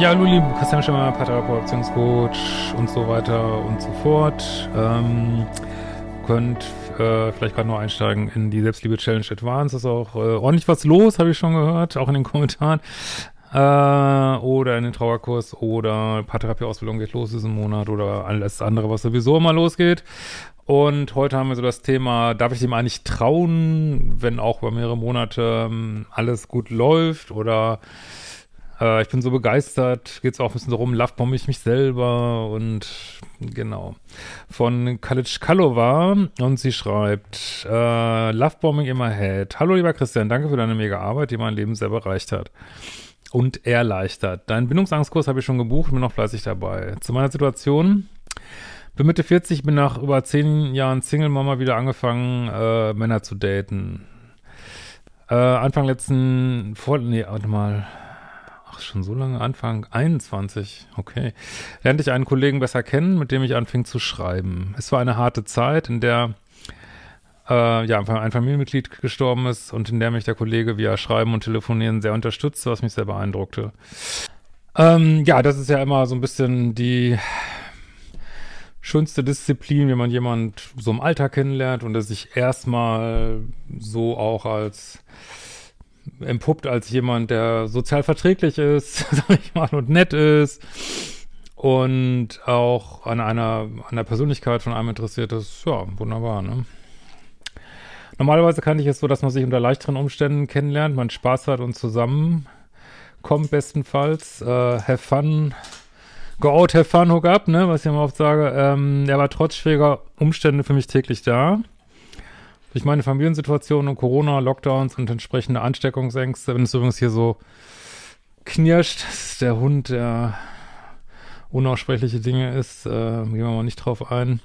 Ja, hallo liebe Christian Schimmer, Paartherapeut, Beziehungscoach und so weiter und so fort. Ähm, könnt äh, vielleicht gerade noch einsteigen in die Selbstliebe-Challenge Advance. Ist auch äh, ordentlich was los, habe ich schon gehört, auch in den Kommentaren. Äh, oder in den Trauerkurs oder Paartherapie-Ausbildung geht los diesen Monat oder alles andere, was sowieso immer losgeht. Und heute haben wir so das Thema, darf ich dem eigentlich trauen, wenn auch über mehrere Monate ähm, alles gut läuft oder äh, ich bin so begeistert, geht es auch ein bisschen darum, lovebomb ich mich selber und genau. Von Kalic Kalova und sie schreibt, äh, Lovebombing in my head. Hallo lieber Christian, danke für deine mega Arbeit, die mein Leben sehr bereicht hat und erleichtert. Deinen Bindungsangstkurs habe ich schon gebucht, bin noch fleißig dabei. Zu meiner Situation. Bin Mitte 40, bin nach über zehn Jahren Single-Mama wieder angefangen, äh, Männer zu daten. Äh, Anfang letzten, vor, nee, warte mal, Ach, schon so lange Anfang 21. Okay. Lernte ich einen Kollegen besser kennen, mit dem ich anfing zu schreiben. Es war eine harte Zeit, in der äh, ja, ein Familienmitglied gestorben ist und in der mich der Kollege via Schreiben und Telefonieren sehr unterstützte, was mich sehr beeindruckte. Ähm, ja, das ist ja immer so ein bisschen die schönste Disziplin, wenn man jemand so im Alltag kennenlernt und der sich erstmal so auch als empuppt als jemand, der sozial verträglich ist, sag ich mal, und nett ist und auch an einer, an der Persönlichkeit von einem interessiert ist. Ja, wunderbar, ne? Normalerweise kann ich es so, dass man sich unter leichteren Umständen kennenlernt, man Spaß hat und zusammenkommt bestenfalls. Äh, have fun, go out, have fun, hook up, ne, was ich immer oft sage. Ähm, er war trotz schwieriger Umstände für mich täglich da. Durch meine Familiensituation und Corona, Lockdowns und entsprechende Ansteckungsängste, wenn es übrigens hier so knirscht, das ist der Hund, der unaussprechliche Dinge ist, äh, gehen wir mal nicht drauf ein.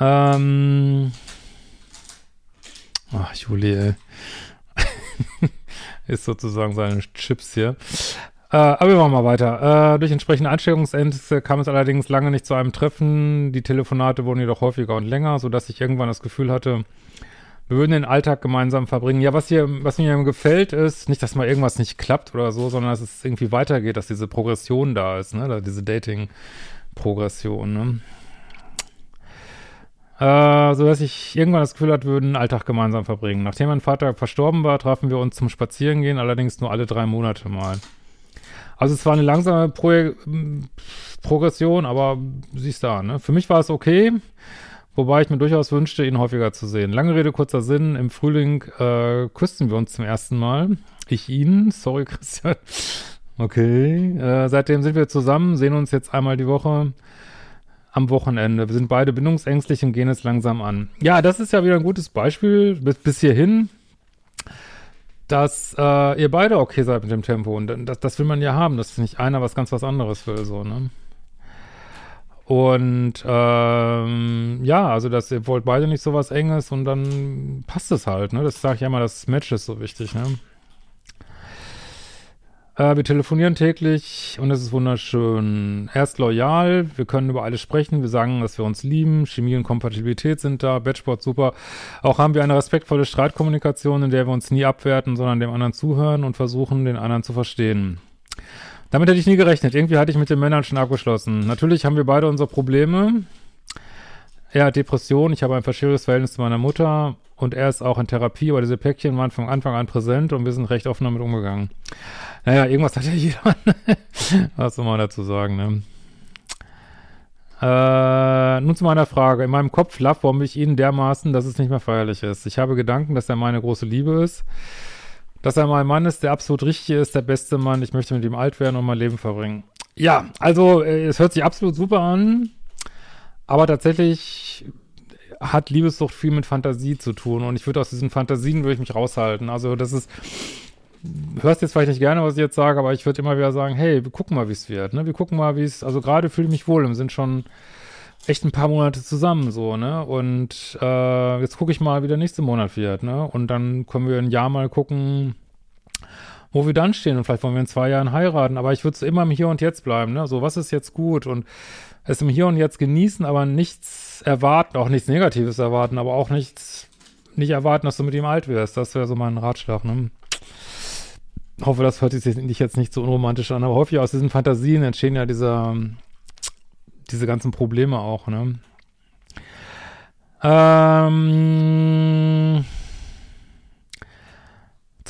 Ähm, ach, Juli, ey. ist sozusagen seine Chips hier. Äh, aber wir machen mal weiter. Äh, durch entsprechende Ansteckungsängste kam es allerdings lange nicht zu einem Treffen. Die Telefonate wurden jedoch häufiger und länger, sodass ich irgendwann das Gefühl hatte, wir würden den Alltag gemeinsam verbringen. Ja, was hier, was mir gefällt, ist nicht, dass mal irgendwas nicht klappt oder so, sondern dass es irgendwie weitergeht, dass diese Progression da ist, ne, diese Dating-Progression, ne. Äh, so dass ich irgendwann das Gefühl hatte, wir würden den Alltag gemeinsam verbringen. Nachdem mein Vater verstorben war, trafen wir uns zum Spazierengehen, allerdings nur alle drei Monate mal. Also es war eine langsame Pro Progression, aber siehst da, ne? Für mich war es okay. Wobei ich mir durchaus wünschte, ihn häufiger zu sehen. Lange Rede, kurzer Sinn. Im Frühling äh, küssten wir uns zum ersten Mal. Ich ihn. Sorry, Christian. Okay. Äh, seitdem sind wir zusammen, sehen uns jetzt einmal die Woche am Wochenende. Wir sind beide bindungsängstlich und gehen es langsam an. Ja, das ist ja wieder ein gutes Beispiel bis, bis hierhin, dass äh, ihr beide okay seid mit dem Tempo. Und das, das will man ja haben, dass nicht einer was ganz was anderes will, so, ne? Und ähm, ja, also dass ihr wollt beide nicht so was Enges und dann passt es halt, ne? Das sage ich ja immer, das Match ist so wichtig, ne? Äh, wir telefonieren täglich und es ist wunderschön. Er ist loyal, wir können über alles sprechen, wir sagen, dass wir uns lieben, Chemie und Kompatibilität sind da, Batchboard super. Auch haben wir eine respektvolle Streitkommunikation, in der wir uns nie abwerten, sondern dem anderen zuhören und versuchen, den anderen zu verstehen. Damit hätte ich nie gerechnet. Irgendwie hatte ich mit den Männern schon abgeschlossen. Natürlich haben wir beide unsere Probleme. Er hat Depression, ich habe ein verschiedenes Verhältnis zu meiner Mutter und er ist auch in Therapie, aber diese Päckchen waren von Anfang an präsent und wir sind recht offen damit umgegangen. Naja, irgendwas hat ja jeder. Was soll man dazu sagen, ne? Äh, nun zu meiner Frage. In meinem Kopf lovebombe ich ihn dermaßen, dass es nicht mehr feierlich ist. Ich habe Gedanken, dass er meine große Liebe ist dass er mein Mann ist, der absolut richtige ist, der beste Mann. Ich möchte mit ihm alt werden und mein Leben verbringen. Ja, also äh, es hört sich absolut super an, aber tatsächlich hat Liebessucht viel mit Fantasie zu tun und ich würde aus diesen Fantasien würde ich mich raushalten. Also das ist, hörst jetzt vielleicht nicht gerne, was ich jetzt sage, aber ich würde immer wieder sagen, hey, wir gucken mal, wie es wird, ne? Wir gucken mal, wie es, also gerade fühle ich mich wohl, wir sind schon echt ein paar Monate zusammen, so, ne? Und äh, jetzt gucke ich mal, wie der nächste Monat wird, ne? Und dann können wir ein Jahr mal gucken, wo wir dann stehen und vielleicht wollen wir in zwei Jahren heiraten, aber ich würde es immer im Hier und Jetzt bleiben, ne? So, was ist jetzt gut und es im Hier und Jetzt genießen, aber nichts erwarten, auch nichts Negatives erwarten, aber auch nichts, nicht erwarten, dass du mit ihm alt wirst. Das wäre so mein Ratschlag, ne? hoffe, das hört sich jetzt nicht so unromantisch an, aber häufig aus diesen Fantasien entstehen ja diese, diese ganzen Probleme auch, ne? Ähm,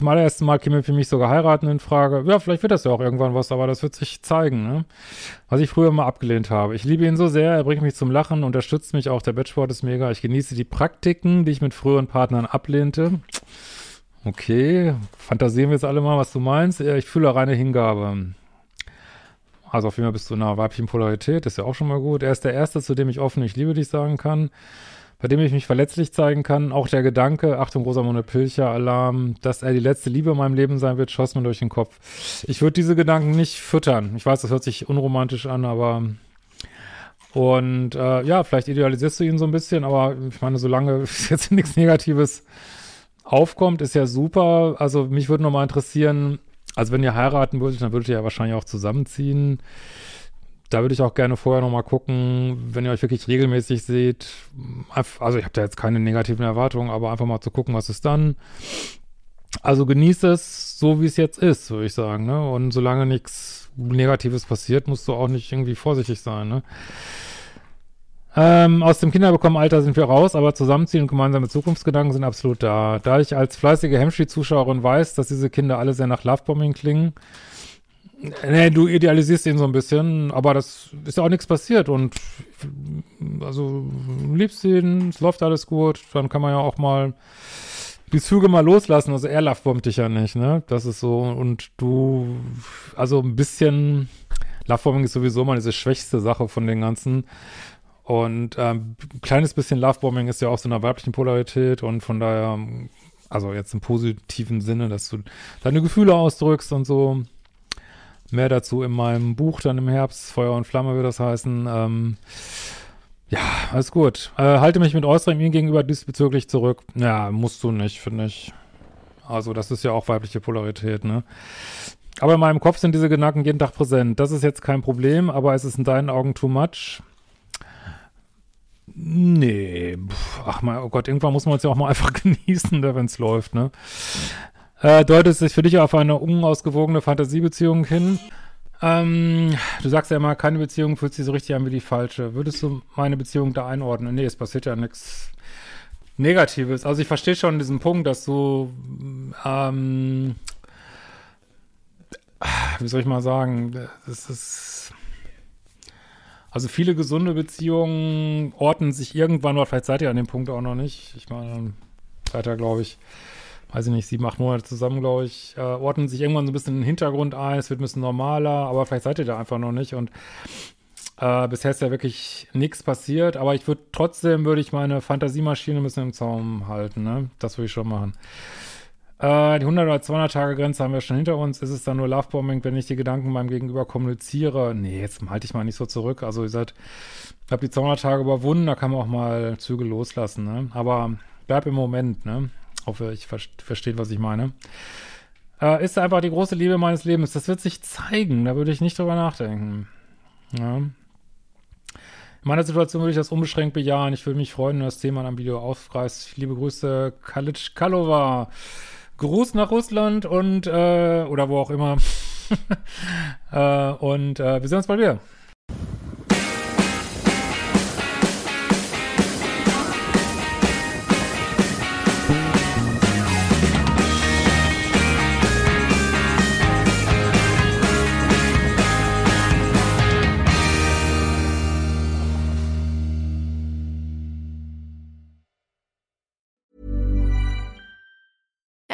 zum allerersten Mal käme für mich sogar heiraten in Frage. Ja, vielleicht wird das ja auch irgendwann was, aber das wird sich zeigen, ne? Was ich früher mal abgelehnt habe. Ich liebe ihn so sehr, er bringt mich zum Lachen, unterstützt mich auch, der Bettsport ist mega. Ich genieße die Praktiken, die ich mit früheren Partnern ablehnte. Okay, fantasieren wir jetzt alle mal, was du meinst. Ich fühle reine Hingabe. Also auf jeden Fall bist du in einer weiblichen Polarität, ist ja auch schon mal gut. Er ist der Erste, zu dem ich offen ich liebe dich sagen kann, bei dem ich mich verletzlich zeigen kann. Auch der Gedanke, Achtung, Rosamunde Pilcher, Alarm, dass er die letzte Liebe in meinem Leben sein wird, schoss mir durch den Kopf. Ich würde diese Gedanken nicht füttern. Ich weiß, das hört sich unromantisch an, aber und äh, ja, vielleicht idealisierst du ihn so ein bisschen, aber ich meine, solange jetzt nichts Negatives aufkommt, ist ja super. Also mich würde nochmal interessieren, also wenn ihr heiraten würdet, dann würdet ihr ja wahrscheinlich auch zusammenziehen. Da würde ich auch gerne vorher nochmal gucken, wenn ihr euch wirklich regelmäßig seht. Also ich habe da jetzt keine negativen Erwartungen, aber einfach mal zu gucken, was ist dann. Also genieße es so, wie es jetzt ist, würde ich sagen. Ne? Und solange nichts Negatives passiert, musst du auch nicht irgendwie vorsichtig sein. Ne? Ähm, aus dem Kinderbekommen-Alter sind wir raus, aber Zusammenziehen und gemeinsame Zukunftsgedanken sind absolut da. Da ich als fleißige Hemmschi-Zuschauerin weiß, dass diese Kinder alle sehr nach Lovebombing klingen, nee, du idealisierst ihn so ein bisschen, aber das ist ja auch nichts passiert und also liebst ihn, es läuft alles gut, dann kann man ja auch mal die Züge mal loslassen. Also er lovebombt dich ja nicht, ne? Das ist so und du, also ein bisschen Lovebombing ist sowieso mal diese schwächste Sache von den ganzen und ähm, ein kleines bisschen Lovebombing ist ja auch so eine weiblichen Polarität und von daher, also jetzt im positiven Sinne, dass du deine Gefühle ausdrückst und so. Mehr dazu in meinem Buch dann im Herbst, Feuer und Flamme wird das heißen. Ähm, ja, alles gut. Äh, halte mich mit äußerem ihm gegenüber diesbezüglich zurück. Ja, musst du nicht, finde ich. Also das ist ja auch weibliche Polarität, ne? Aber in meinem Kopf sind diese Gedanken jeden Tag präsent. Das ist jetzt kein Problem, aber es ist in deinen Augen too much. Nee, ach mein oh Gott, irgendwann muss man es ja auch mal einfach genießen, wenn es läuft, ne? Äh, deutet es sich für dich auf eine unausgewogene Fantasiebeziehung hin? Ähm, du sagst ja immer, keine Beziehung fühlt sich so richtig an wie die falsche. Würdest du meine Beziehung da einordnen? Nee, es passiert ja nichts Negatives. Also ich verstehe schon diesen Punkt, dass du, ähm, wie soll ich mal sagen, das ist also viele gesunde Beziehungen ordnen sich irgendwann, oder vielleicht seid ihr an dem Punkt auch noch nicht. Ich meine, seid ihr, glaube ich, weiß ich nicht, sieben, acht Monate zusammen, glaube ich, äh, ordnen sich irgendwann so ein bisschen in den Hintergrund ein, es wird ein bisschen normaler, aber vielleicht seid ihr da einfach noch nicht und äh, bisher ist ja wirklich nichts passiert, aber ich würde trotzdem, würde ich meine Fantasiemaschine ein bisschen im Zaum halten, ne? Das würde ich schon machen. Äh, die 100 oder 200 Tage Grenze haben wir schon hinter uns. Ist es dann nur Lovebombing, wenn ich die Gedanken meinem Gegenüber kommuniziere? Nee, jetzt halte ich mal nicht so zurück. Also ihr seid, ich habe die 200 Tage überwunden, da kann man auch mal Züge loslassen, ne? Aber bleib im Moment, ne? Hoffe, ich ver versteht, was ich meine. Äh, ist einfach die große Liebe meines Lebens. Das wird sich zeigen, da würde ich nicht drüber nachdenken. Ja. In meiner Situation würde ich das unbeschränkt bejahen. Ich würde mich freuen, wenn das Thema in einem Video aufreißt. Liebe Grüße, Kalic Kalova. Gruß nach Russland und äh, oder wo auch immer. äh, und äh, wir sehen uns bald wieder.